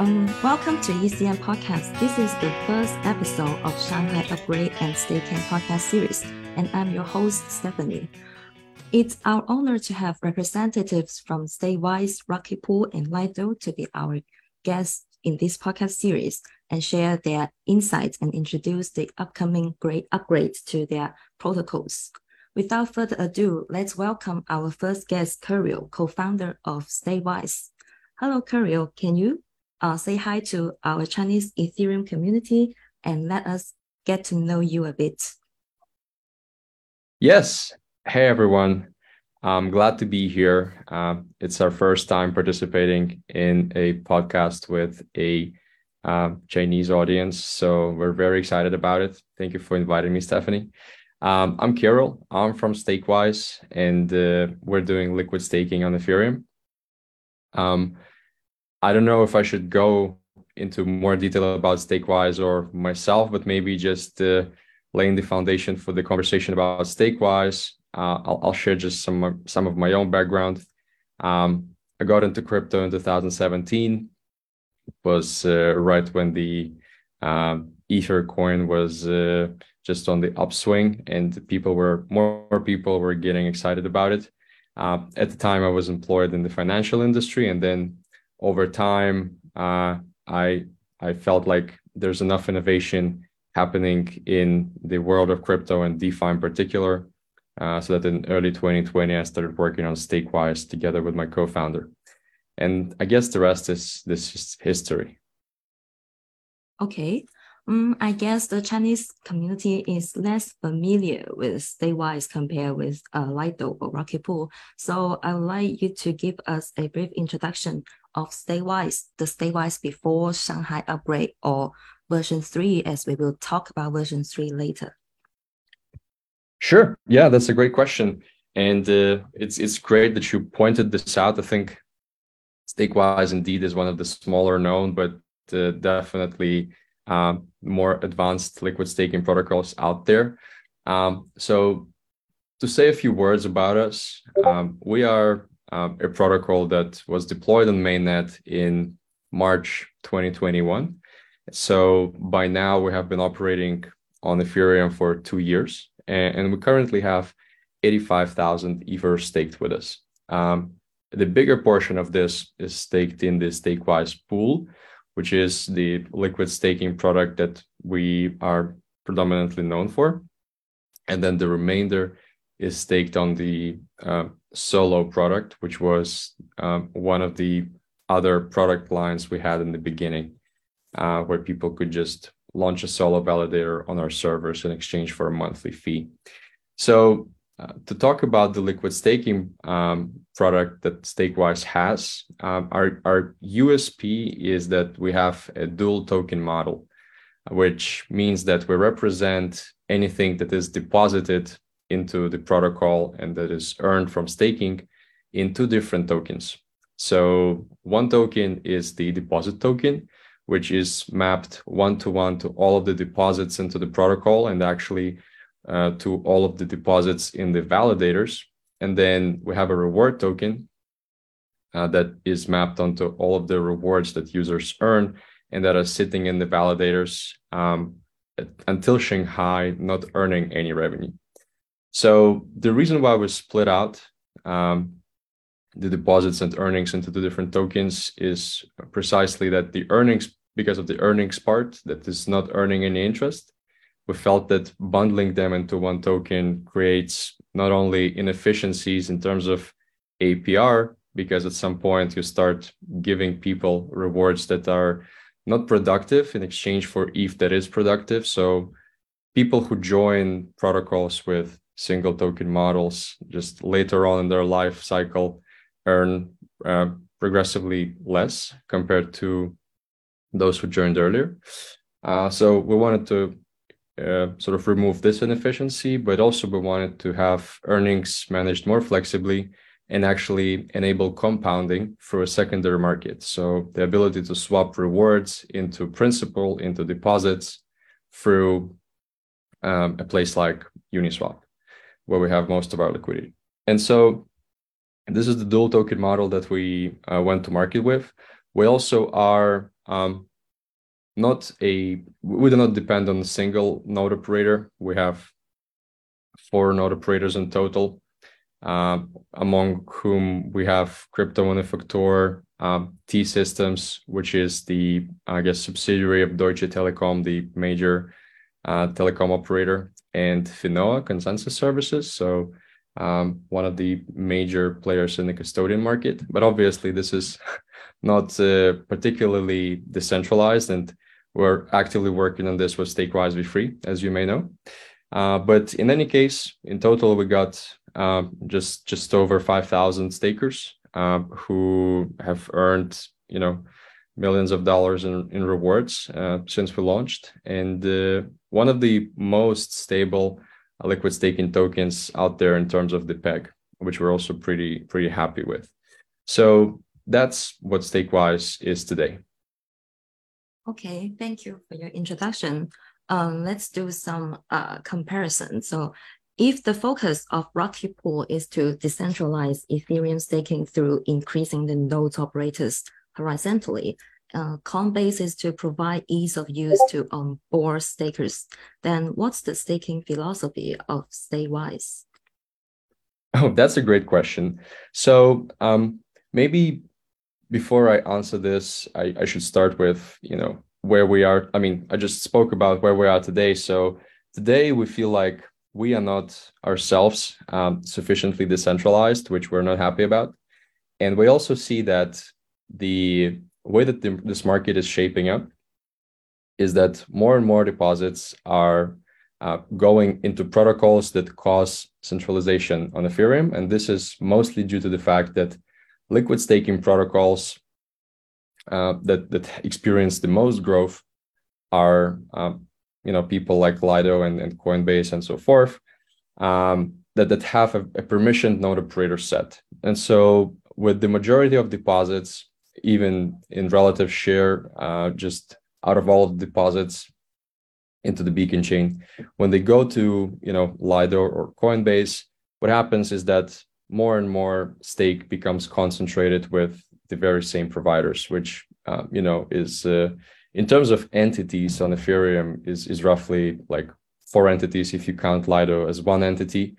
Um, welcome to ECN Podcast. This is the first episode of Shanghai Upgrade and Staking podcast series, and I'm your host, Stephanie. It's our honor to have representatives from Stakewise, Rocket Pool, and Lido to be our guests in this podcast series and share their insights and introduce the upcoming great upgrades to their protocols. Without further ado, let's welcome our first guest, Kirill, co-founder of Stakewise. Hello, Kirill. Can you uh, say hi to our Chinese Ethereum community and let us get to know you a bit? Yes. Hey, everyone. I'm glad to be here. Uh, it's our first time participating in a podcast with a uh, Chinese audience. So we're very excited about it. Thank you for inviting me, Stephanie. Um, I'm Kirill. I'm from Stakewise, and uh, we're doing liquid staking on Ethereum. Um, I don't know if I should go into more detail about Stakewise or myself, but maybe just uh, laying the foundation for the conversation about Stakewise. Uh, I'll, I'll, share just some some of my own background. Um, I got into crypto in 2017. It was uh, right when the um, Ether coin was uh, just on the upswing, and people were more, people were getting excited about it. Uh, at the time, I was employed in the financial industry, and then over time, uh, I I felt like there's enough innovation happening in the world of crypto and DeFi in particular. Uh, so that in early 2020, I started working on Stakewise together with my co-founder, and I guess the rest is this is history. Okay. Um, I guess the Chinese community is less familiar with Stakewise compared with uh, Lido or Rocket Pool. So I would like you to give us a brief introduction of Stakewise, the Stakewise before Shanghai upgrade or version 3, as we will talk about version 3 later. Sure. Yeah, that's a great question. And uh, it's it's great that you pointed this out. I think Stakewise indeed is one of the smaller known, but uh, definitely um, more advanced liquid staking protocols out there. Um, so, to say a few words about us, um, we are um, a protocol that was deployed on mainnet in March 2021. So by now we have been operating on Ethereum for two years, and, and we currently have 85,000 Ether staked with us. Um, the bigger portion of this is staked in the Stakewise pool, which is the liquid staking product that we are predominantly known for. And then the remainder is staked on the uh, solo product, which was um, one of the other product lines we had in the beginning, uh, where people could just launch a solo validator on our servers in exchange for a monthly fee. So, uh, to talk about the liquid staking um, product that Stakewise has, um, our, our USP is that we have a dual token model, which means that we represent anything that is deposited into the protocol and that is earned from staking in two different tokens. So one token is the deposit token, which is mapped one to one to all of the deposits into the protocol and actually uh, to all of the deposits in the validators. And then we have a reward token uh, that is mapped onto all of the rewards that users earn and that are sitting in the validators um, until Shanghai, not earning any revenue. So the reason why we split out um, the deposits and earnings into the different tokens is precisely that the earnings, because of the earnings part that is not earning any interest, we felt that bundling them into one token creates not only inefficiencies in terms of APR, because at some point you start giving people rewards that are not productive in exchange for ETH that is productive. So people who join protocols with single token models just later on in their life cycle earn uh, progressively less compared to those who joined earlier. Uh, so we wanted to uh, sort of remove this inefficiency, but also we wanted to have earnings managed more flexibly and actually enable compounding through a secondary market. So the ability to swap rewards into principal, into deposits through um, a place like Uniswap where we have most of our liquidity. And so this is the dual token model that we uh, went to market with. We also are um, not a we do not depend on a single node operator. We have four node operators in total, uh, among whom we have Crypto Manufaktur, um, T Systems, which is the I guess subsidiary of Deutsche Telekom, the major uh, telecom operator, and Finoa Consensus Services. So um, one of the major players in the custodian market. But obviously, this is not uh, particularly decentralized, and we're actively working on this with Stakewise v3, as you may know. Uh, but in any case, in total, we got uh, just just over 5,000 stakers uh, who have earned, you know, millions of dollars in, in rewards uh, since we launched. And uh, one of the most stable liquid staking tokens out there in terms of the peg, which we're also pretty pretty happy with. So that's what Stakewise is today. Okay, thank you for your introduction. Um, let's do some uh, comparison. So if the focus of Rocket Pool is to decentralize Ethereum staking through increasing the nodes operators horizontally, uh, Coinbase is to provide ease of use to onboard stakers, then what's the staking philosophy of Stakewise? Oh, that's a great question. So um, maybe before I answer this, I, I should start with, you know, where we are. I mean, I just spoke about where we are today. So today we feel like we are not ourselves um, sufficiently decentralized, which we're not happy about. And we also see that the way that the, this market is shaping up is that more and more deposits are uh, going into protocols that cause centralization on Ethereum. And this is mostly due to the fact that liquid staking protocols uh, that that experience the most growth are um, you know people like Lido and, and Coinbase and so forth um, that that have a, a permissioned node operator set. And so with the majority of deposits, even in relative share, uh, just out of all the deposits into the beacon chain, when they go to you know Lido or Coinbase, what happens is that more and more stake becomes concentrated with the very same providers, which uh, you know is uh, in terms of entities on Ethereum is is roughly like four entities if you count Lido as one entity,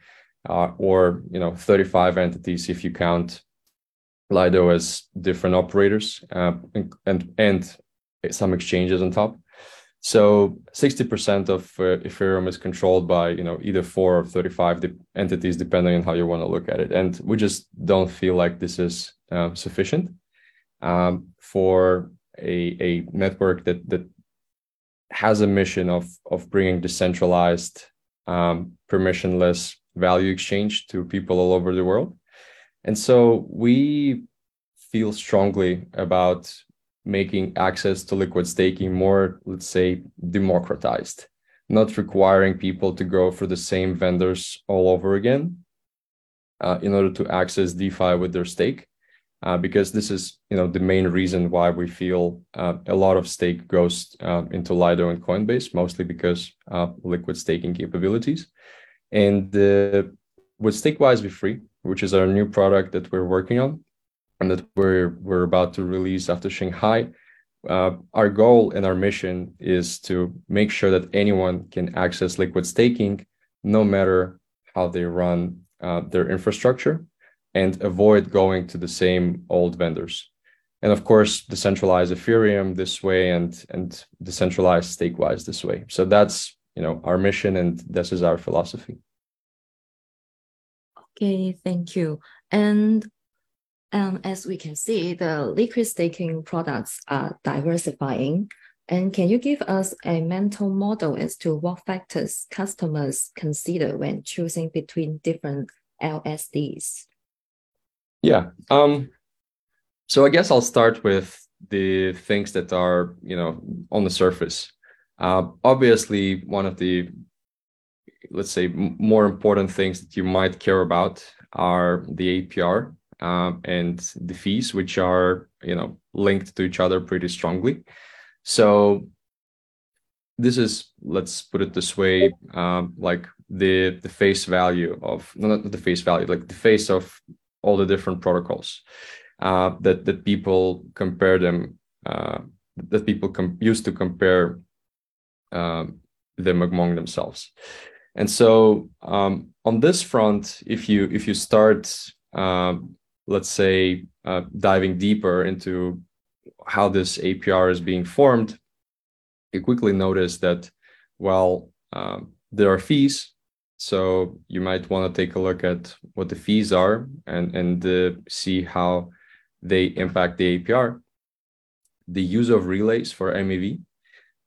uh, or you know 35 entities if you count Lido as different operators uh, and, and and some exchanges on top. So 60% of uh, Ethereum is controlled by, you know, either four or 35 de- entities, depending on how you want to look at it. And we just don't feel like this is uh, sufficient um, for a, a network that that has a mission of of bringing decentralized, um, permissionless value exchange to people all over the world. And so we feel strongly about making access to liquid staking more, let's say, democratized, not requiring people to go for the same vendors all over again uh, in order to access DeFi with their stake. Uh, because this is, you know, the main reason why we feel uh, a lot of stake goes uh, into Lido and Coinbase, mostly because liquid staking capabilities. And uh, with Stakewise v3, which is our new product that we're working on, and that we're we're about to release after Shanghai. Uh, our goal and our mission is to make sure that anyone can access liquid staking, no matter how they run uh, their infrastructure, and avoid going to the same old vendors. And of course, decentralize Ethereum this way and and decentralize Stakewise this way. So that's you know our mission, and this is our philosophy. Okay, thank you. And um, as we can see, the liquid staking products are diversifying. And can you give us a mental model as to what factors customers consider when choosing between different LSDs? Yeah. Um, so I guess I'll start with the things that are, you know, on the surface. Uh, obviously, one of the, let's say, more important things that you might care about are the APR um, and the fees, which are you know linked to each other pretty strongly. So this is let's put it this way, um, like the the face value of not the face value, like the face of all the different protocols uh, that that people compare them uh, that people com- used to compare um, them among themselves. And so um, on this front, if you if you start, uh, let's say, uh, diving deeper into how this APR is being formed, you quickly notice that well, um, there are fees. So you might want to take a look at what the fees are and and uh, see how they impact the APR. The use of relays for MEV,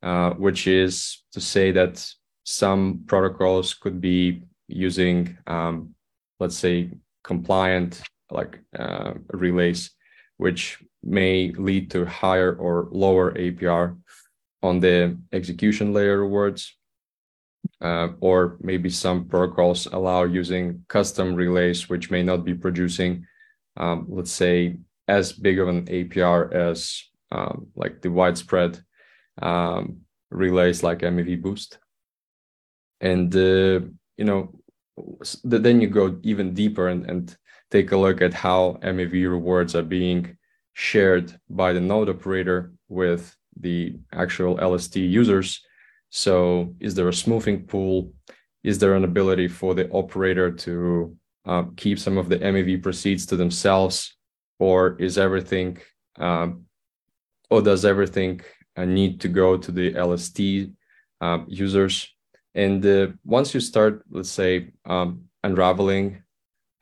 uh, which is to say that some protocols could be using, um, let's say, compliant like uh, relays, which may lead to higher or lower APR on the execution layer rewards. Uh, or maybe some protocols allow using custom relays, which may not be producing, um, let's say, as big of an APR as um, like the widespread um, relays like MEV Boost and uh, you know then you go even deeper and, and take a look at how MEV rewards are being shared by the node operator with the actual LST users. So, is there a smoothing pool? Is there an ability for the operator to uh, keep some of the MEV proceeds to themselves, or is everything, um, or does everything uh, need to go to the LST uh, users? And uh, once you start, let's say, um, unraveling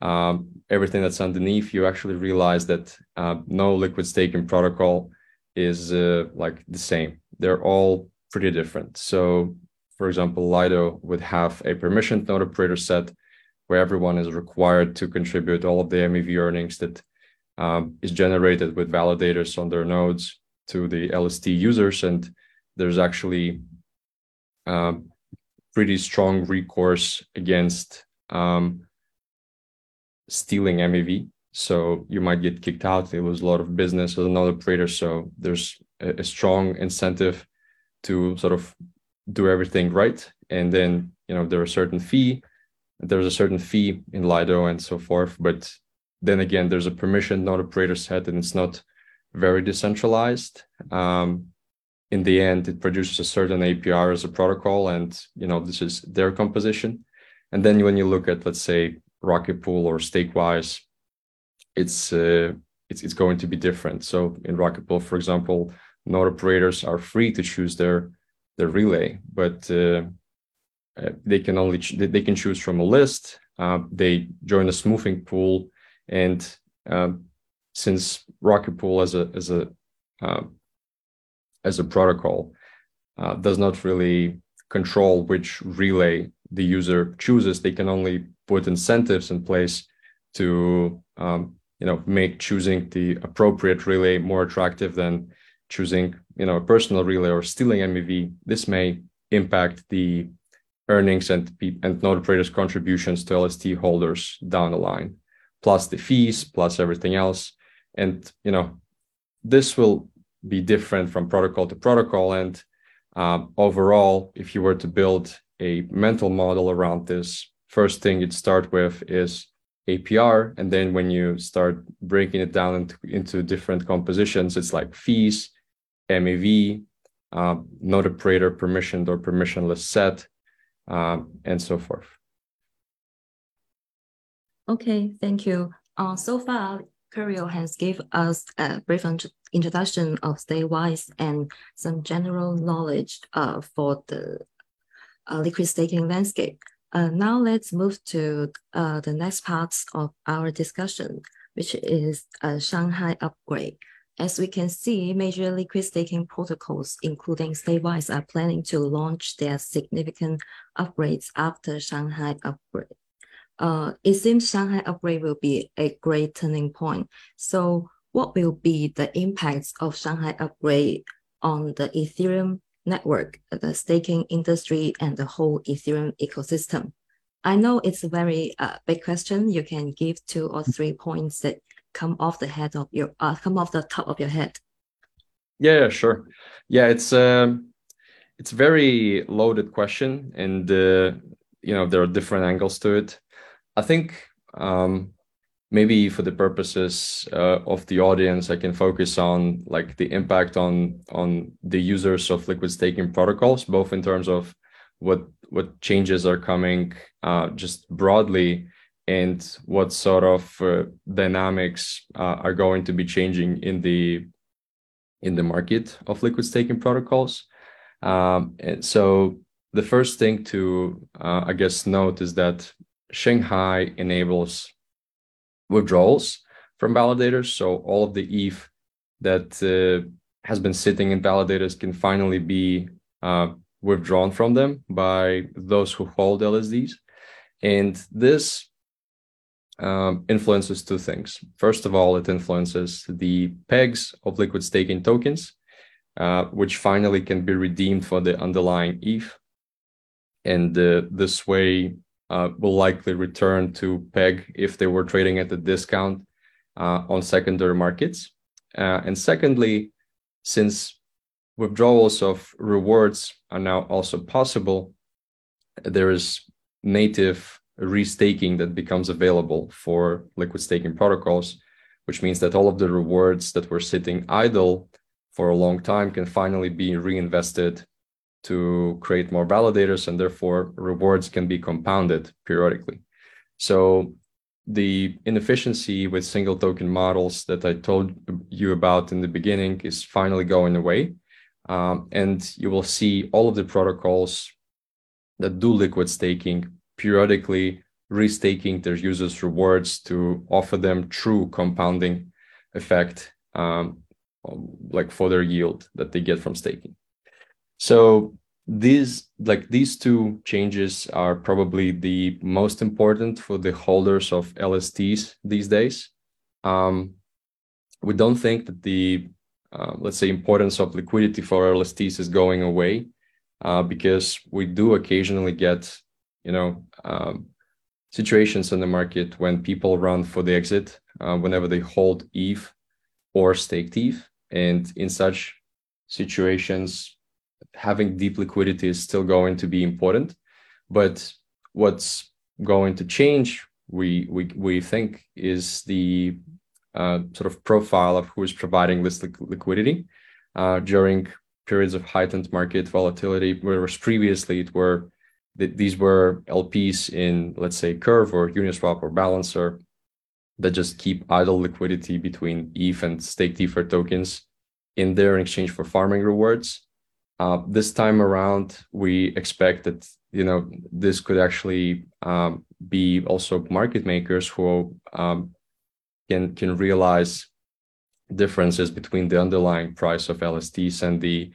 um, everything that's underneath, you actually realize that uh, no liquid staking protocol is uh, like the same. They're all pretty different. So, for example, Lido would have a permissioned node operator set where everyone is required to contribute all of the MEV earnings that um, is generated with validators on their nodes to the LST users. And there's actually um, pretty strong recourse against um, stealing MEV. So you might get kicked out. There was a lot of business as another operator. So there's a, a strong incentive to sort of do everything right. And then, you know, there's a certain fee. There's a certain fee in Lido and so forth. But then again, there's a permission node operator set and it's not very decentralized. Um, in the end it produces a certain apr as a protocol and you know this is their composition. And then when you look at let's say rocket pool or stakewise it's uh, it's, it's going to be different. So in rocket pool for example node operators are free to choose their their relay but uh, uh they can only ch- they can choose from a list. Uh, they join a smoothing pool and um, since rocket pool as a as a uh, as a protocol uh, does not really control which relay the user chooses. They can only put incentives in place to um, you know make choosing the appropriate relay more attractive than choosing you know a personal relay or stealing MEV. This may impact the earnings and and node operators contributions to LST holders down the line, plus the fees, plus everything else. And you know this will be different from protocol to protocol. And um, overall, if you were to build a mental model around this, first thing you'd start with is APR. And then when you start breaking it down into, into different compositions, it's like fees, MEV, um, node operator permissioned or permissionless set, um, and so forth. Okay, thank you. Uh, so far, Kirill has gave us a brief introduction of Stakewise and some general knowledge uh, for the uh, liquid staking landscape. Uh, now let's move to uh, the next parts of our discussion, which is a Shanghai upgrade. As we can see, major liquid staking protocols, including Stakewise, are planning to launch their significant upgrades after Shanghai upgrade uh, it seems Shanghai upgrade will be a great turning point. So what will be the impacts of Shanghai upgrade on the Ethereum network, the staking industry, and the whole Ethereum ecosystem? I know it's a very uh, big question. You can give two or three points that come off the head of your uh, come off the top of your head. Yeah, sure. Yeah, it's um, it's very loaded question, and uh, you know there are different angles to it. I think um, maybe for the purposes uh, of the audience, I can focus on like the impact on on the users of liquid staking protocols, both in terms of what what changes are coming uh, just broadly and what sort of uh, dynamics uh, are going to be changing in the in the market of liquid staking protocols. Um, and so the first thing to uh, I guess note is that Shanghai enables withdrawals from validators. So all of the ETH that uh, has been sitting in validators can finally be uh, withdrawn from them by those who hold LSDs. And this um, influences two things. First of all, it influences the pegs of liquid staking tokens, uh, which finally can be redeemed for the underlying ETH. And uh, this way, uh, will likely return to peg if they were trading at a discount uh, on secondary markets. Uh, and secondly, since withdrawals of rewards are now also possible, there is native restaking that becomes available for liquid staking protocols, which means that all of the rewards that were sitting idle for a long time can finally be reinvested to create more validators and therefore rewards can be compounded periodically. So the inefficiency with single token models that I told you about in the beginning is finally going away. Um, and you will see all of the protocols that do liquid staking periodically restaking their users rewards to offer them true compounding effect um, like for their yield that they get from staking so these like these two changes are probably the most important for the holders of LSTs these days. Um, we don't think that the uh, let's say importance of liquidity for LSTs is going away uh, because we do occasionally get you know um, situations in the market when people run for the exit uh, whenever they hold ETH or staked ETH, and in such situations having deep liquidity is still going to be important. But what's going to change, we we we think, is the uh, sort of profile of who is providing this li- liquidity uh, during periods of heightened market volatility, whereas previously it were that these were LPs in let's say Curve or Uniswap or Balancer that just keep idle liquidity between ETH and stake Ether tokens in there in exchange for farming rewards. Uh, this time around, we expect that you know this could actually um, be also market makers who um, can can realize differences between the underlying price of LSTs and the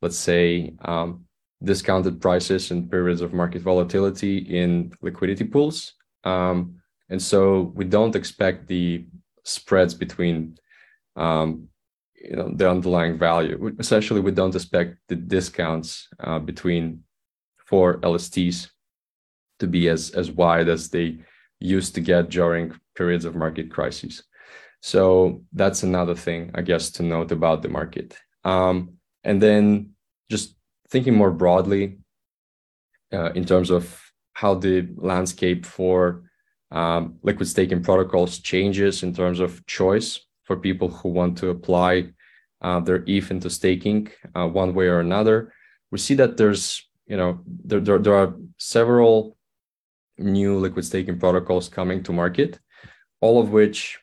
let's say um, discounted prices in periods of market volatility in liquidity pools. Um, and so we don't expect the spreads between um, you know the underlying value. Essentially, we don't expect the discounts uh, between four LSTs to be as as wide as they used to get during periods of market crises. So that's another thing, I guess, to note about the market. Um, and then just thinking more broadly uh, in terms of how the landscape for um, liquid staking protocols changes in terms of choice for people who want to apply uh, their ETH into staking uh, one way or another. We see that there's, you know, there, there, there are several new liquid staking protocols coming to market, all of which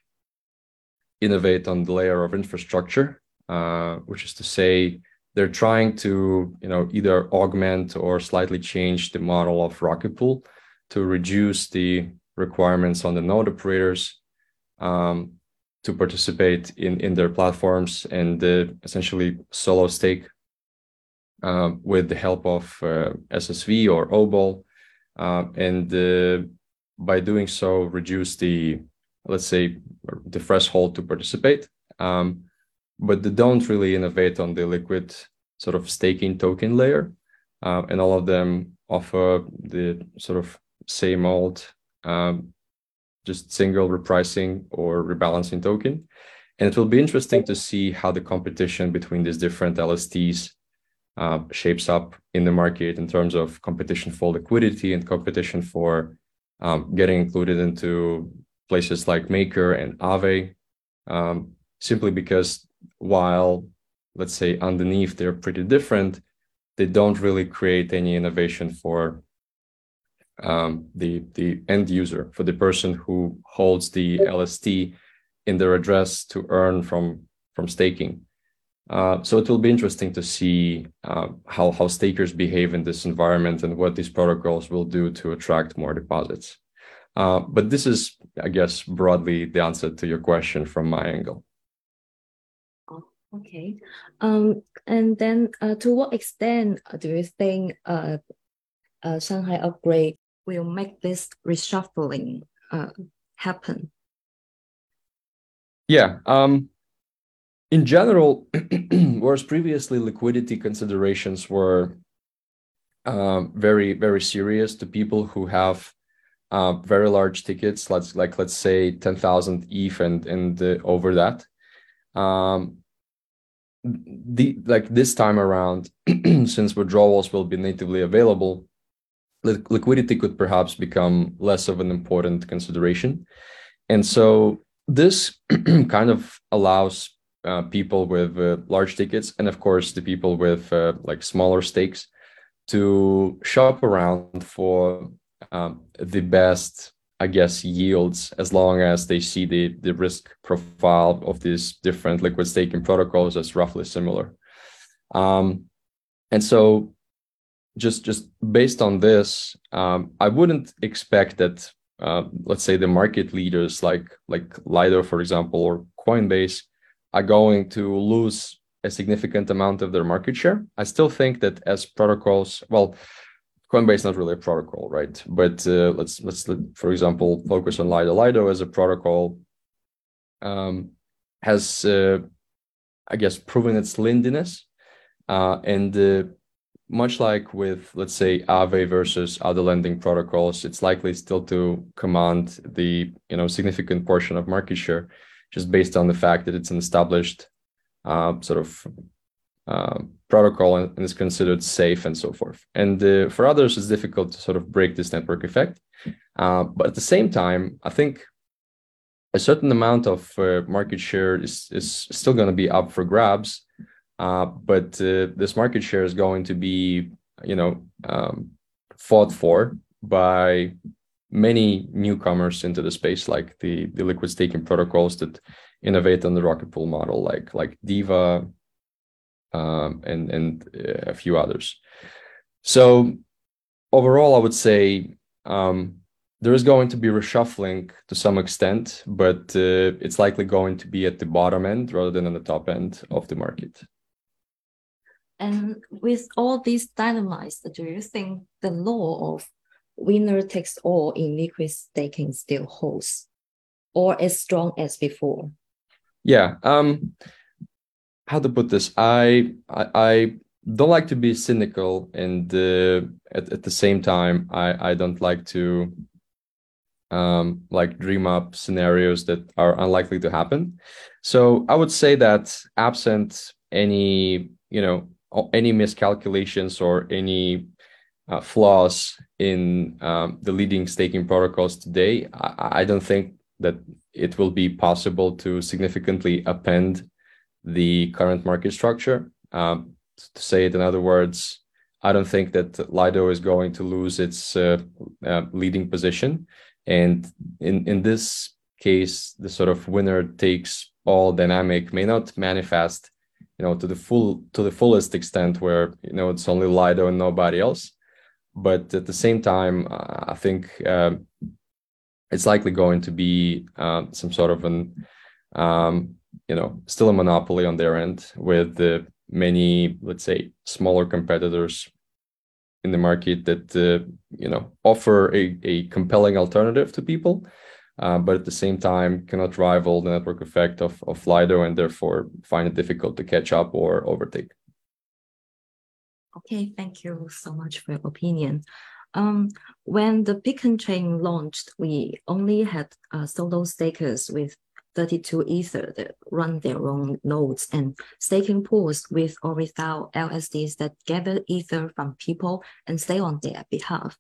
innovate on the layer of infrastructure, uh, which is to say, they're trying to, you know, either augment or slightly change the model of Rocket Pool to reduce the requirements on the node operators um, to participate in in their platforms and essentially solo stake uh, with the help of uh, SSV or OBOL, uh, and by doing so reduce the let's say the threshold to participate. Um, but they don't really innovate on the liquid sort of staking token layer, uh, and all of them offer the sort of same old um, just single repricing or rebalancing token. And it will be interesting to see how the competition between these different LSTs uh, shapes up in the market in terms of competition for liquidity and competition for um, getting included into places like Maker and Aave, um, simply because while, let's say, underneath they're pretty different, they don't really create any innovation for um, the the end user, for the person who holds the LST in their address to earn from from staking. Uh, so it will be interesting to see uh, how how stakers behave in this environment and what these protocols will do to attract more deposits. Uh, but this is, I guess, broadly the answer to your question from my angle. Oh, okay. Um, and then uh, to what extent do you think uh, uh, Shanghai upgrade will make this reshuffling uh, happen? Yeah. Um, in general, whereas previously liquidity considerations were uh, very, very serious to people who have uh, very large tickets, let's like let's say ten thousand ETH and and uh, over that. Um, the like this time around, since withdrawals will be natively available, liquidity could perhaps become less of an important consideration, and so this kind of allows uh, people with uh, large tickets and of course the people with uh, like smaller stakes to shop around for um, the best i guess yields as long as they see the the risk profile of these different liquid staking protocols as roughly similar. Um, and so just just based on this um, i wouldn't expect that uh, let's say the market leaders like like lido for example or coinbase are going to lose a significant amount of their market share. I still think that as protocols, well, Coinbase is not really a protocol, right? But uh, let's let's for example focus on Lido. Lido as a protocol um, has, uh, I guess, proven its lindiness, uh, and uh, much like with let's say Aave versus other lending protocols, it's likely still to command the you know significant portion of market share just based on the fact that it's an established uh, sort of uh, protocol and, is considered safe and so forth. And uh, for others, it's difficult to sort of break this network effect. Uh, but at the same time, I think a certain amount of uh, market share is, is still going to be up for grabs. Uh, but this market share is going to be, you know, um, fought for by many newcomers into the space, like the, the liquid staking protocols that innovate on the rocket pool model, like like Diva um, and and uh, a few others. So overall, I would say um, there is going to be reshuffling to some extent, but uh, it's likely going to be at the bottom end rather than on the top end of the market. And with all these dilemmas, do you think the law of winner takes all in liquid staking still holds or as strong as before? Yeah. Um, how to put this? I, I, I don't like to be cynical, and uh, at, at the same time, I, I don't like to um, like dream up scenarios that are unlikely to happen. So I would say that absent any, you know, any miscalculations or any uh, flaws in um, the leading staking protocols today, I, I, don't think that it will be possible to significantly append the current market structure. Um, to say it in other words, I don't think that Lido is going to lose its uh, uh, leading position. And in, in this case, the sort of winner takes all dynamic may not manifest, you know, to the full to the fullest extent where you know it's only Lido and nobody else but at the same time, I think uh, it's likely going to be uh, some sort of an, um, you know, still a monopoly on their end with the many, let's say, smaller competitors in the market that uh, you know offer a, a compelling alternative to people. Uh, but at the same time cannot rival the network effect of, of Lido and therefore find it difficult to catch up or overtake. Okay, thank you so much for your opinion. Um, when the Beacon chain launched, we only had uh, solo stakers with 32 Ether that run their own nodes and staking pools with or without LSDs that gather Ether from people and stay on their behalf.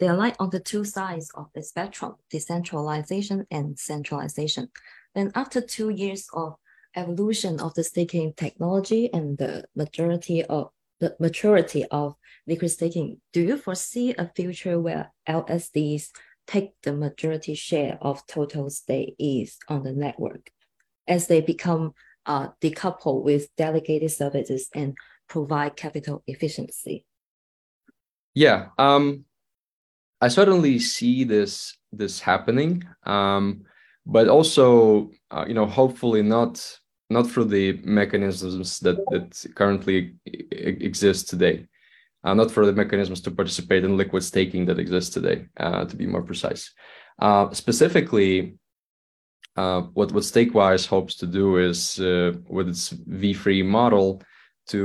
They lie on the two sides of the spectrum, decentralization and centralization. And after two years of evolution of the staking technology and the majority of the maturity of liquid staking, do you foresee a future where LSDs take the majority share of total stakes on the network as they become uh, decoupled with delegated services and provide capital efficiency? Yeah, um, I certainly see this this happening, um, but also, uh, you know, hopefully not not through the mechanisms that that currently exist today, uh, not for the mechanisms to participate in liquid staking that exists today. Uh, to be more precise, uh, specifically, uh, what what Stakewise hopes to do is uh, with its V3 model to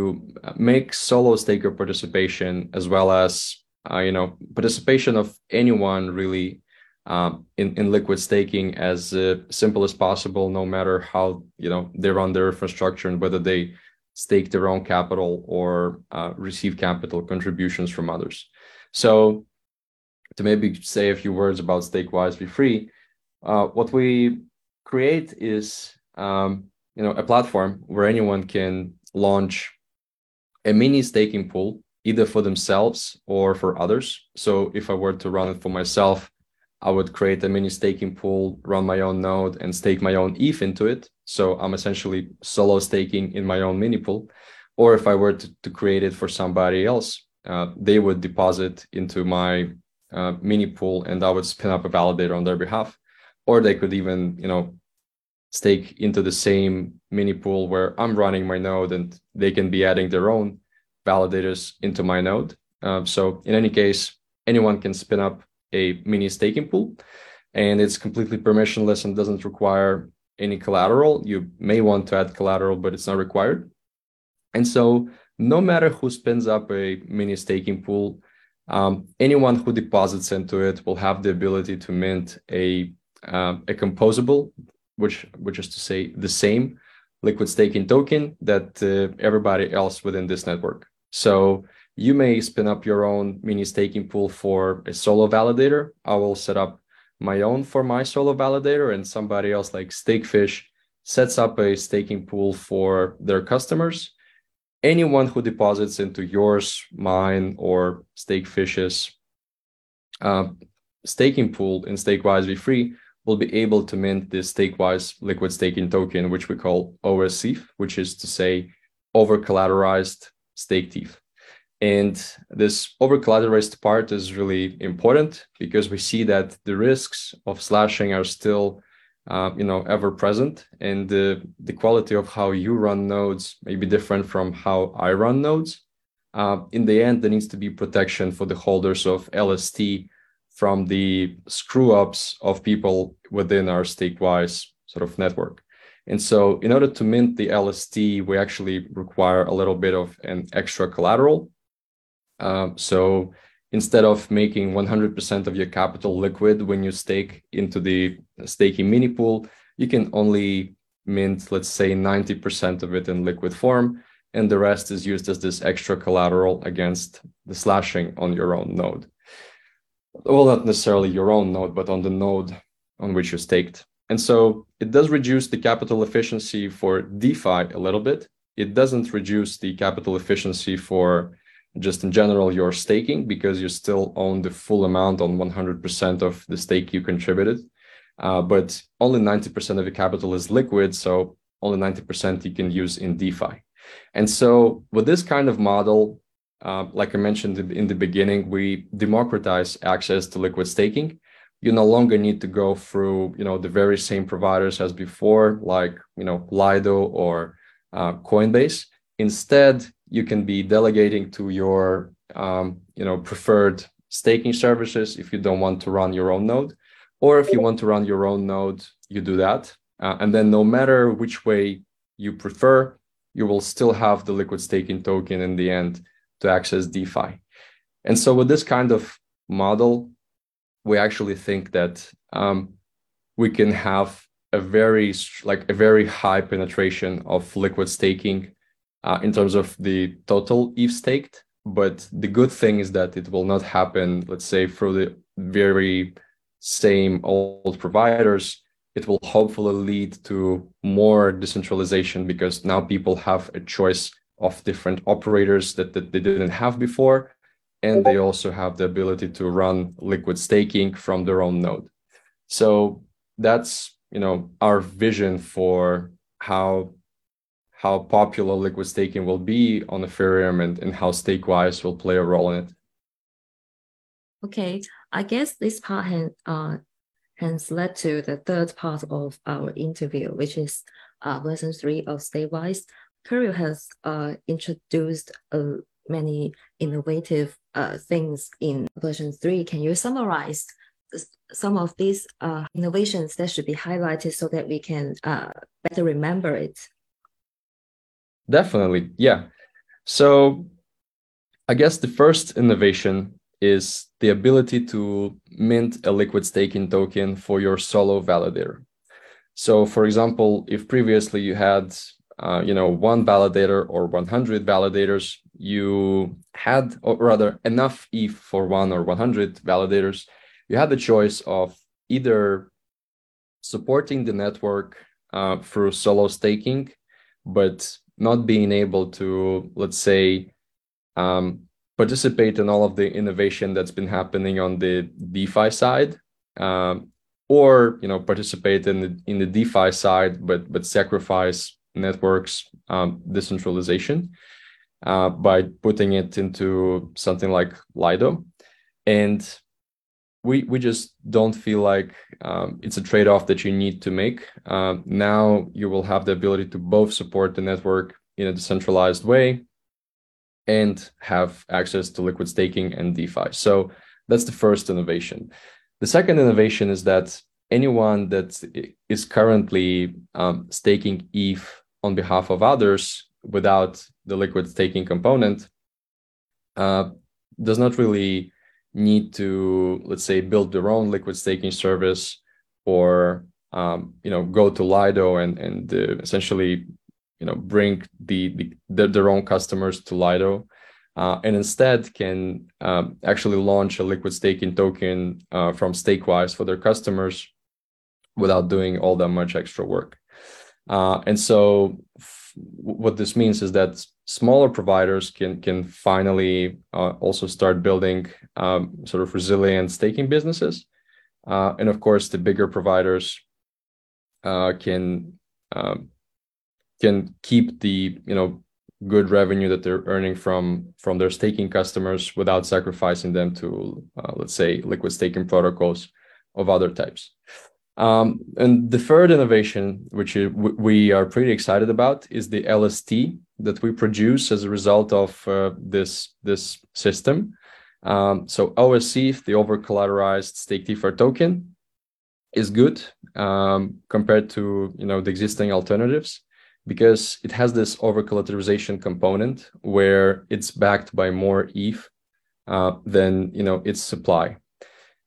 make solo staker participation as well as uh, you know participation of anyone really um, in in liquid staking as uh, simple as possible, no matter how you know they run their infrastructure and whether they stake their own capital or uh, receive capital contributions from others. So, to maybe say a few words about Stakewise V3, uh, what we create is um, you know a platform where anyone can launch a mini staking pool either for themselves or for others. So if I were to run it for myself, I would create a mini staking pool, run my own node, and stake my own ETH into it. So I'm essentially solo staking in my own mini pool. Or if I were to, to create it for somebody else, uh, they would deposit into my uh, mini pool and I would spin up a validator on their behalf. Or they could even, you know, stake into the same mini pool where I'm running my node and they can be adding their own validators into my node. Um, so in any case, anyone can spin up a mini staking pool and it's completely permissionless and doesn't require any collateral. You may want to add collateral, but it's not required. And so no matter who spins up a mini staking pool, um, anyone who deposits into it will have the ability to mint a uh, a composable which which is to say the same liquid staking token that uh, everybody else within this network. So you may spin up your own mini staking pool for a solo validator. I will set up my own for my solo validator, and somebody else like Stakefish sets up a staking pool for their customers. Anyone who deposits into yours, mine, or Stakefish's uh, staking pool in Stakewise V3 will be able to mint this stakewise liquid staking token, which we call OSETH, which is to say over collateralized staked ETH. And this over collateralized part is really important because we see that the risks of slashing are still uh, you know ever present and the, the quality of how you run nodes may be different from how i run nodes uh, in the end there needs to be protection for the holders of lst from the screw ups of people within our stakewise sort of network. And so, in order to mint the LST, we actually require a little bit of an extra collateral. Um, so, instead of making 100% of your capital liquid when you stake into the staking mini pool, you can only mint, let's say, 90% of it in liquid form. And the rest is used as this extra collateral against the slashing on your own node well, not necessarily your own node, but on the node on which you staked. And so it does reduce the capital efficiency for DeFi a little bit. It doesn't reduce the capital efficiency for just in general your staking because you still own the full amount on 100% of the stake you contributed. Uh, but only 90% of the capital is liquid. So only 90% you can use in DeFi. And so with this kind of model, uh, like I mentioned in the beginning, we democratize access to liquid staking. You no longer need to go through, you know, the very same providers as before, like you know, Lido or uh, Coinbase. Instead, you can be delegating to your, um, you know, preferred staking services if you don't want to run your own node, or if you want to run your own node, you do that, uh, and then no matter which way you prefer, you will still have the liquid staking token in the end to access DeFi. And so with this kind of model, we actually think that um, we can have a very like a very high penetration of liquid staking uh, in terms of the total ETH staked, but the good thing is that it will not happen, let's say, through the very same old providers. It will hopefully lead to more decentralization because now people have a choice of different operators that, that they didn't have before. And they also have the ability to run liquid staking from their own node. So that's you know our vision for how how popular liquid staking will be on Ethereum and, and how Stakewise will play a role in it. Okay, I guess this part has, uh, has led to the third part of our interview, which is uh, version three of Stakewise. Kirill has uh, introduced uh, many innovative uh, things in version three. Can you summarize some of these uh, innovations that should be highlighted so that we can uh, better remember it? Definitely, yeah. So I guess the first innovation is the ability to mint a liquid staking token for your solo validator. So, for example, if previously you had, uh, you know, one validator or 100 validators, you had, or rather, enough ETH for one or 100 validators, you had the choice of either supporting the network uh, through solo staking, but not being able to, let's say, um, participate in all of the innovation that's been happening on the DeFi side, um, or you know participate in the in the DeFi side, but but sacrifice networks um, decentralization uh, by putting it into something like Lido, and we we just don't feel like um, it's a trade-off that you need to make. Um, now you will have the ability to both support the network in a decentralized way and have access to liquid staking and DeFi. So that's the first innovation. The second innovation is that anyone that is currently um, staking ETH on behalf of others without the liquid staking component uh, does not really need to let's say build their own liquid staking service or um, you know go to lido and and uh, essentially you know bring the, the, the, their own customers to lido uh, and instead can um, actually launch a liquid staking token uh, from stakewise for their customers without doing all that much extra work. Uh, and so what this means is that smaller providers can can finally uh, also start building um, sort of resilient staking businesses, uh, and of course the bigger providers uh, can um, can keep the you know good revenue that they're earning from from their staking customers without sacrificing them to uh, let's say liquid staking protocols of other types. Um, and the third innovation, which we are pretty excited about, is the LST that we produce as a result of uh, this this system. Um, so OSETH, the over collateralized staked ETH token, is good um, compared to you know the existing alternatives because it has this over collateralization component where it's backed by more ETH uh, than you know its supply.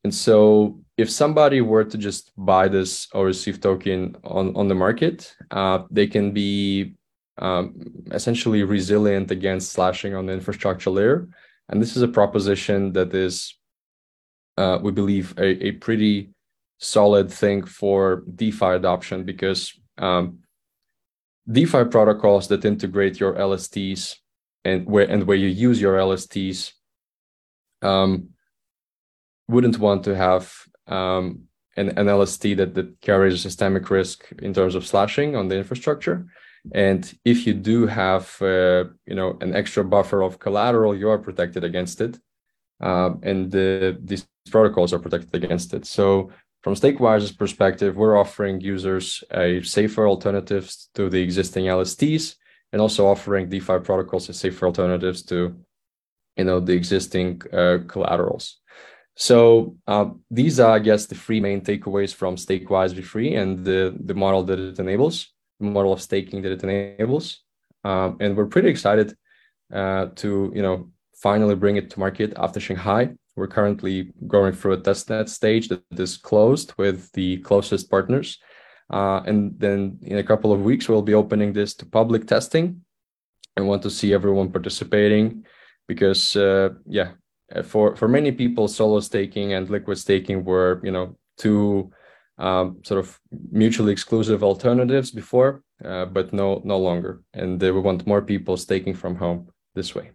And so if somebody were to just buy this or receive token on, on the market, uh, they can be um, essentially resilient against slashing on the infrastructure layer. And this is a proposition that is, uh, we believe, a, a pretty solid thing for DeFi adoption because um, DeFi protocols that integrate your LSTs and where and where you use your LSTs um, wouldn't want to have um, an, an LST that, that carries systemic risk in terms of slashing on the infrastructure. And if you do have, uh, you know, an extra buffer of collateral, you are protected against it, uh, and the, these protocols are protected against it. So, from Stakewise's perspective, we're offering users a safer alternatives to the existing LSTs, and also offering DeFi protocols as safer alternatives to, you know, the existing uh, collaterals. So uh, these are, I guess, the three main takeaways from Stakewise v3 and the, the model that it enables, the model of staking that it enables. Um, and we're pretty excited uh, to, you know, finally bring it to market after Shanghai. We're currently going through a testnet stage that is closed with the closest partners. Uh, and then in a couple of weeks, we'll be opening this to public testing. I want to see everyone participating because uh, yeah, for for many people, solo staking and liquid staking were you know two um, sort of mutually exclusive alternatives before, uh, but no no longer, and we want more people staking from home this way.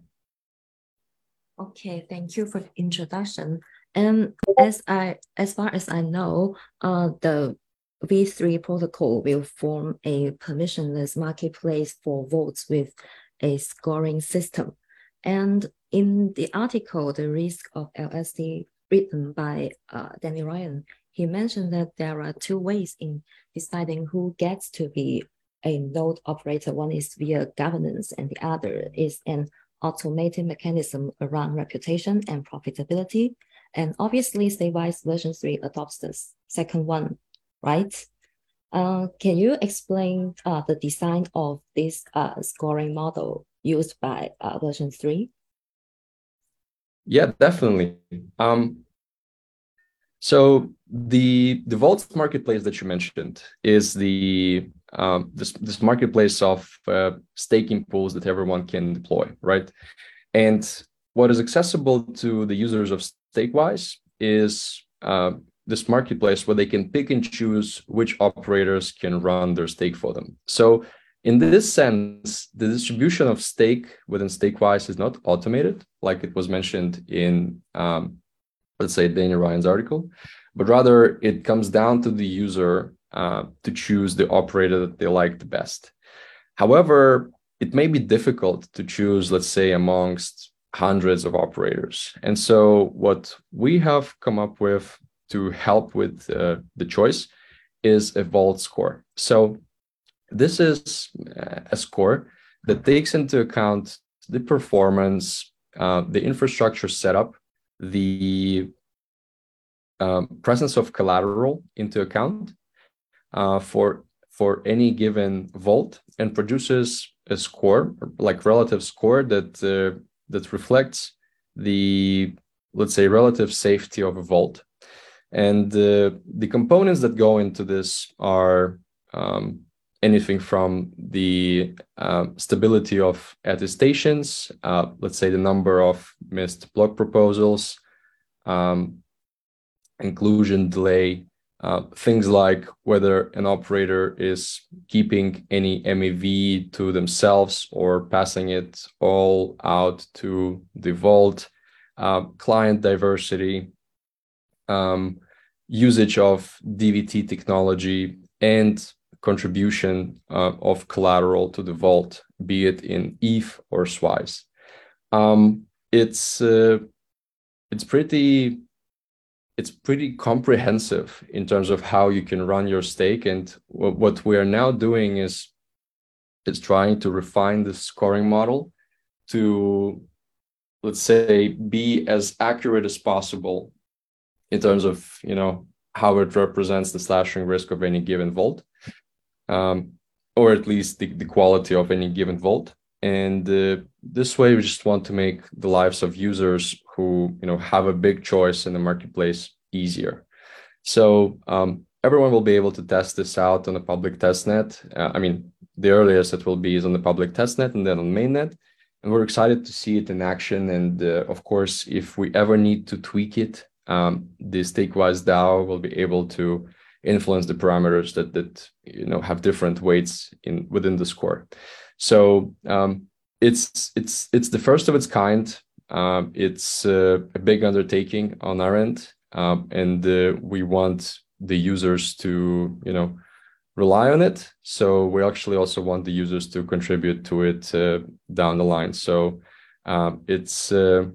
Okay, thank you for the introduction. And as I as far as I know, uh, the V3 protocol will form a permissionless marketplace for vaults with a scoring system. And in the article, The Risk of LSD, written by uh, Danny Ryan, he mentioned that there are two ways in deciding who gets to be a node operator. One is via governance, and the other is an automated mechanism around reputation and profitability. And obviously, StakeWise version 3 adopts the second one, right? Uh, can you explain uh, the design of this uh, scoring model used by uh, version 3? Yeah, definitely. Um, so the the Vault marketplace that you mentioned is the um, this this marketplace of uh, staking pools that everyone can deploy, right? And what is accessible to the users of Stakewise is uh, this marketplace where they can pick and choose which operators can run their stake for them. So in this sense, the distribution of stake within Stakewise is not automated, like it was mentioned in, um, let's say, Daniel Ryan's article, but rather it comes down to the user uh, to choose the operator that they like the best. However, it may be difficult to choose, let's say, amongst hundreds of operators. And so, what we have come up with to help with uh, the choice is a vault score. So, this is uh, a score that takes into account the performance, uh, the infrastructure setup, the um, presence of collateral into account, uh, for for any given vault and produces a score like relative score that uh, that reflects the let's say relative safety of a vault. And uh, the components that go into this are um, anything from the uh, stability of attestations uh, let's say the number of missed block proposals um, inclusion delay uh, things like whether an operator is keeping any MEV to themselves or passing it all out to the vault, uh, client diversity, um, usage of DVT technology, and contribution uh, of collateral to the vault, be it in ETH or SWISE. Um, it's uh, it's pretty it's pretty comprehensive in terms of how you can run your stake. And what we are now doing is is trying to refine the scoring model to let's say be as accurate as possible in terms of you know how it represents the slashing risk of any given vault um, or at least the, the quality of any given vault. And uh, this way we just want to make the lives of users who you know have a big choice in the marketplace easier. So um, everyone will be able to test this out on the public testnet uh, i mean the earliest it will be is on the public testnet and then on mainnet. And we're excited to see it in action. And uh, of course if we ever need to tweak it um, the stakewise dao will be able to influence the parameters that that you know have different weights in within the score so um, it's it's it's the first of its kind. Um, it's uh, a big undertaking on our end, um, and uh, we want the users to you know rely on it. So we actually also want the users to contribute to it uh, down the line. So um, it's uh,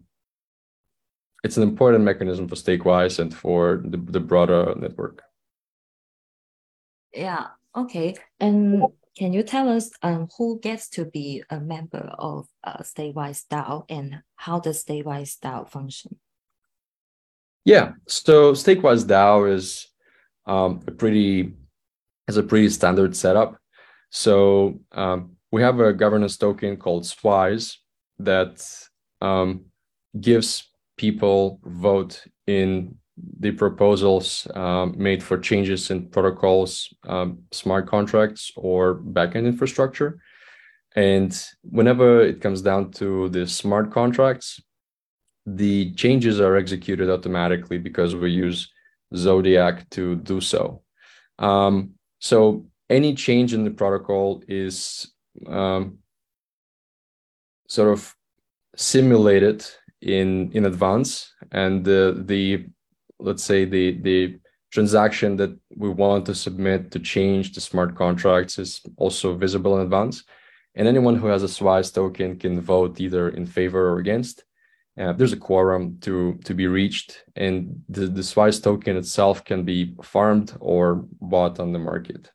it's an important mechanism for Stakewise and for the, the broader network. Yeah. Okay. And can you tell us um, who gets to be a member of uh, StakeWise DAO and how does StakeWise DAO function? Yeah, so StakeWise DAO is um, a pretty has a pretty standard setup. So um, we have a governance token called SWISE that um, gives people vote in the proposals um, made for changes in protocols, um, smart contracts, or backend infrastructure. And whenever it comes down to the smart contracts, the changes are executed automatically because we use Zodiac to do so. Um, so any change in the protocol is um, sort of simulated in in advance, and the the let's say the the transaction that we want to submit to change the smart contracts is also visible in advance. And anyone who has a SWISE token can vote either in favor or against. Uh, there's a quorum to to be reached, and the, the SWISE token itself can be farmed or bought on the market.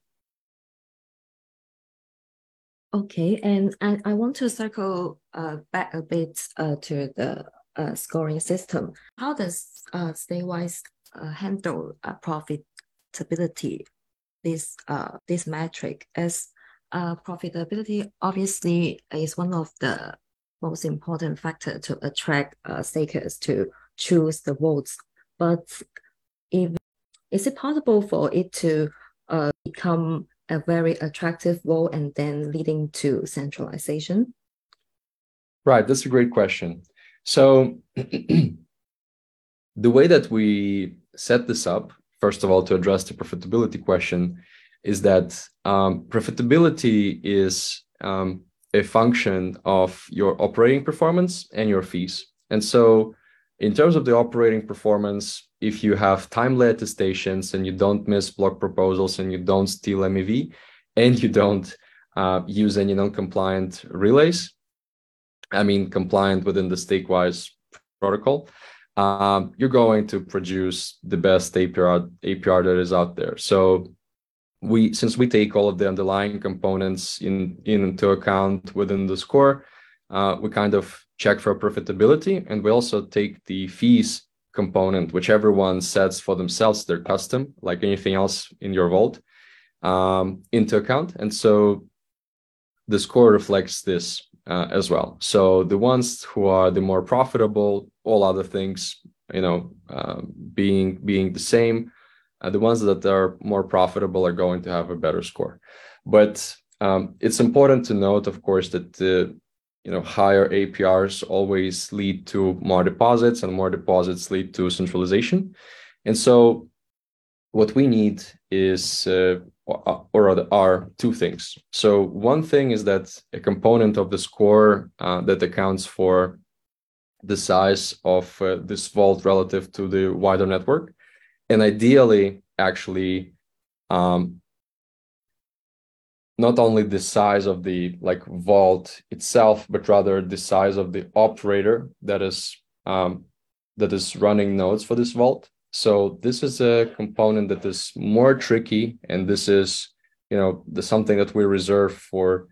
Okay, and I, I want to circle uh, back a bit uh, to the uh, scoring system. How does uh, Stakewise uh, handle uh, profitability, this uh, this metric? As uh, profitability obviously is one of the most important factor to attract uh, stakers to choose the vaults. But if is it possible for it to uh, become a very attractive vault and then leading to centralization? Right, that's a great question. So the way that we set this up, first of all, to address the profitability question, is that um, profitability is um, a function of your operating performance and your fees. And so, in terms of the operating performance, if you have timely attestations and you don't miss block proposals and you don't steal MEV and you don't uh, use any non-compliant relays, I mean compliant within the stakewise protocol, um, you're going to produce the best APR APR that is out there. So we since we take all of the underlying components in, in into account within the score, uh, we kind of check for profitability, and we also take the fees component, which everyone sets for themselves, their custom, like anything else in your vault, um, into account. And so the score reflects this uh, as well. So the ones who are the more profitable, all other things, you know, uh, being being the same, uh, the ones that are more profitable are going to have a better score. But um, it's important to note, of course, that the you know higher APRs always lead to more deposits, and more deposits lead to centralization. And so, what we need is, uh, or rather, are two things. So one thing is that a component of the score uh, that accounts for the size of uh, this vault relative to the wider network and ideally actually um, not only the size of the like vault itself but rather the size of the operator that is um, that is running nodes for this vault so this is a component that is more tricky and this is you know the something that we reserve for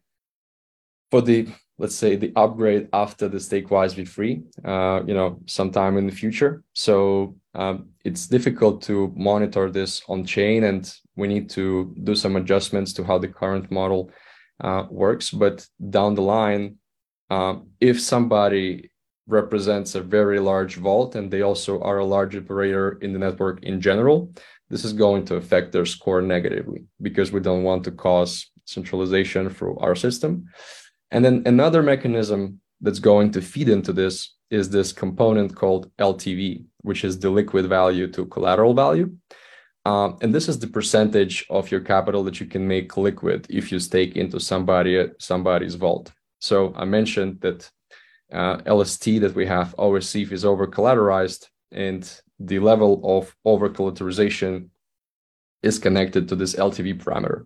for the let's say the upgrade after the stakewise v3 uh, you know sometime in the future. So um, it's difficult to monitor this on chain and we need to do some adjustments to how the current model uh, works. But down the line uh, if somebody represents a very large vault and they also are a large operator in the network in general this is going to affect their score negatively because we don't want to cause centralization through our system and then another mechanism that's going to feed into this is this component called LTV, which is the liquid value to collateral value. Um, and this is the percentage of your capital that you can make liquid if you stake into somebody somebody's vault. So I mentioned that uh, LST that we have OSETH is over collateralized, and the level of over collateralization is connected to this LTV parameter.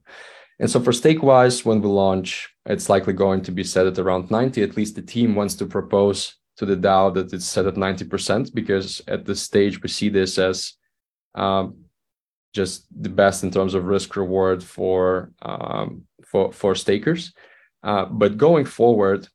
And so for Stakewise, when we launch, it's likely going to be set at around 90. At least the team wants to propose to the DAO that it's set at 90% because at this stage we see this as um, just the best in terms of risk reward for um, for for stakers. Uh, but going forward,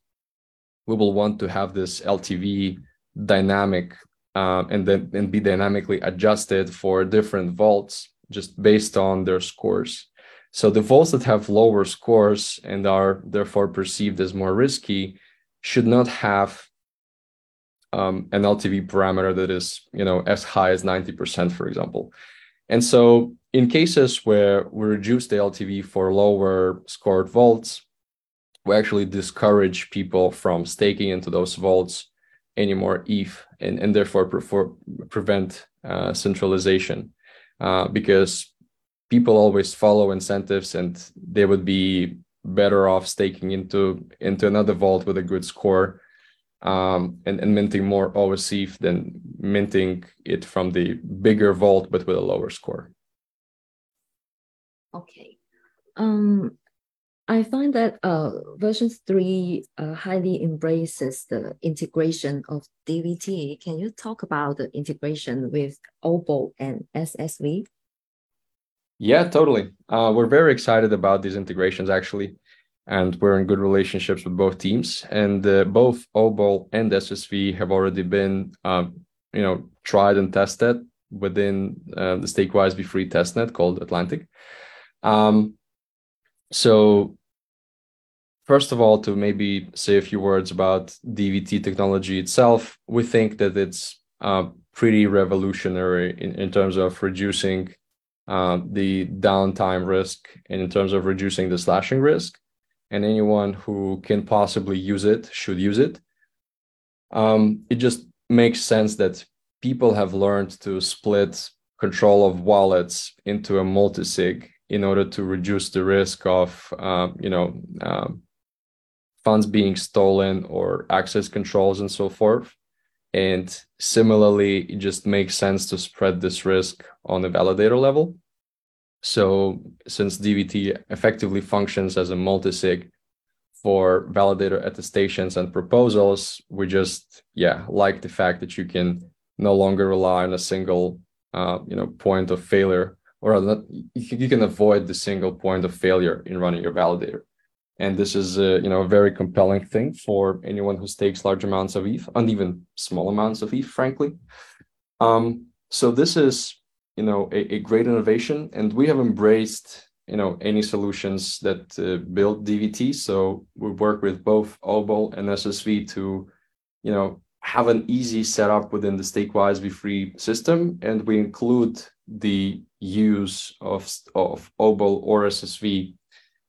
we will want to have this LTV dynamic uh, and then and be dynamically adjusted for different vaults just based on their scores. So the vaults that have lower scores and are therefore perceived as more risky should not have um, an LTV parameter that is, you know, as high as 90%, for example. And so in cases where we reduce the LTV for lower scored vaults, we actually discourage people from staking into those vaults anymore ETH and, and therefore pre- prevent uh, centralization uh, because people always follow incentives and they would be better off staking into into another vault with a good score um, and, and minting more OSETH than minting it from the bigger vault but with a lower score. Okay. Um, I find that uh, version 3 uh, highly embraces the integration of DVT. Can you talk about the integration with Obol and SSV? Yeah, totally. Uh, we're very excited about these integrations actually, and we're in good relationships with both teams. And uh, both Obol and SSV have already been, um, you know, tried and tested within uh, the Stakewise V3 testnet called Atlantic. Um, so first of all, to maybe say a few words about DVT technology itself, we think that it's uh, pretty revolutionary in, in terms of reducing uh, the downtime risk and in terms of reducing the slashing risk. And anyone who can possibly use it should use it. Um, it just makes sense that people have learned to split control of wallets into a multi-sig in order to reduce the risk of uh, you know um, funds being stolen or access controls and so forth. And similarly, it just makes sense to spread this risk on the validator level. So since DVT effectively functions as a multi-sig for validator attestations and proposals, we just, yeah, like the fact that you can no longer rely on a single, uh, you know, point of failure or you can avoid the single point of failure in running your validator and this is a, you know a very compelling thing for anyone who stakes large amounts of ETH and even small amounts of ETH, frankly. Um, so this is you know a, a, great innovation, and we have embraced you know any solutions that uh, build DVT. So we work with both Obol and SSV to you know have an easy setup within the Stakewise V3 system, and we include the use of of Obol or SSV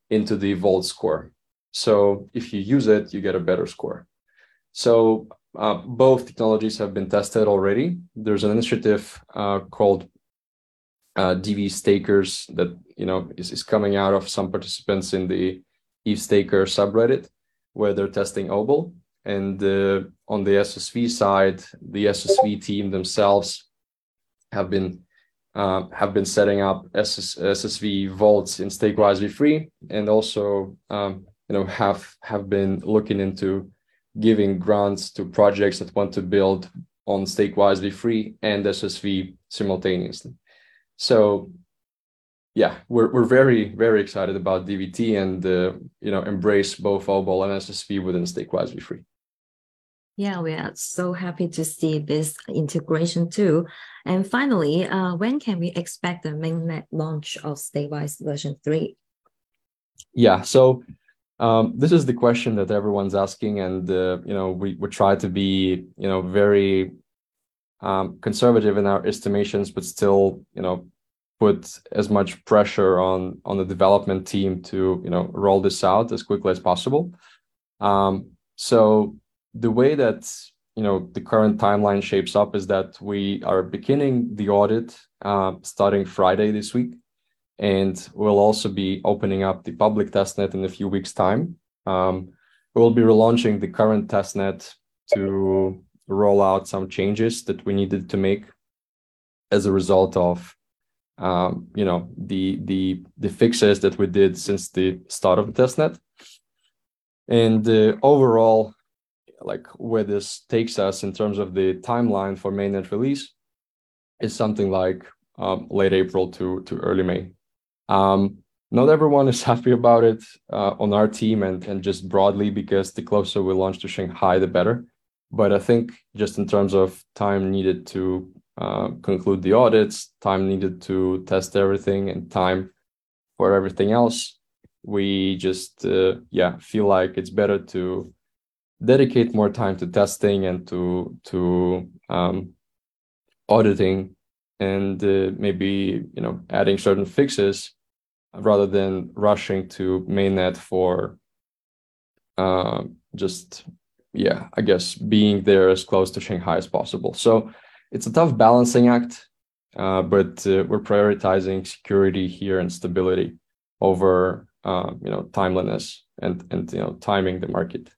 into the vault score. So if you use it, you get a better score. So uh, both technologies have been tested already. There's an initiative uh, called uh, DV Stakers that you know is, is coming out of some participants in the ETH Staker subreddit where they're testing Obol. And uh, on the SSV side, the SSV team themselves have been uh, have been setting up SS, SSV vaults in Stakewise V3, and also um, you know have have been looking into giving grants to projects that want to build on Stakewise V3 and SSV simultaneously. So yeah, we're we're very very excited about DVT and uh, you know embrace both Obol and SSV within Stakewise V3. Yeah, we are so happy to see this integration too. And finally, uh, when can we expect the mainnet launch of Stakewise version 3? Yeah, so um, this is the question that everyone's asking, and uh, you know we we try to be you know very um, conservative in our estimations, but still you know put as much pressure on on the development team to you know roll this out as quickly as possible. Um, so the way that you know the current timeline shapes up is that we are beginning the audit uh, starting Friday this week, and we'll also be opening up the public testnet in a few weeks' time. Um, we'll be relaunching the current testnet to roll out some changes that we needed to make as a result of um, you know the the the fixes that we did since the start of the testnet. And uh, overall, like where this takes us in terms of the timeline for mainnet release is something like um, late April to to early May. Um, not everyone is happy about it uh, on our team and and just broadly because the closer we launch to Shanghai, the better. But I think just in terms of time needed to uh, conclude the audits, time needed to test everything, and time for everything else, we just uh, yeah feel like it's better to dedicate more time to testing and to to um, auditing and uh, maybe you know adding certain fixes rather than rushing to mainnet for um, just yeah, I guess being there as close to Shanghai as possible. So it's a tough balancing act, uh, but uh, we're prioritizing security here and stability over uh, you know timeliness and and you know timing the market.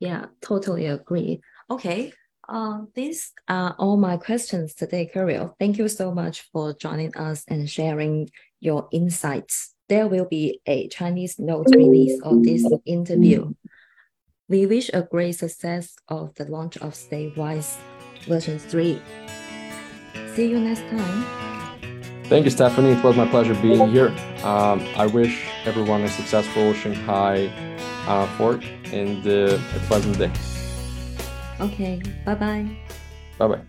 Yeah, totally agree. Okay, uh, these are all my questions today, Kirill. Thank you so much for joining us and sharing your insights. There will be a Chinese note release of this interview. We wish a great success of the launch of StakeWise version 3. See you next time. Thank you, Stephanie. It was my pleasure being here. Um, I wish everyone a successful Shanghai uh, fork and uh, a pleasant day. Okay, bye bye. Bye bye.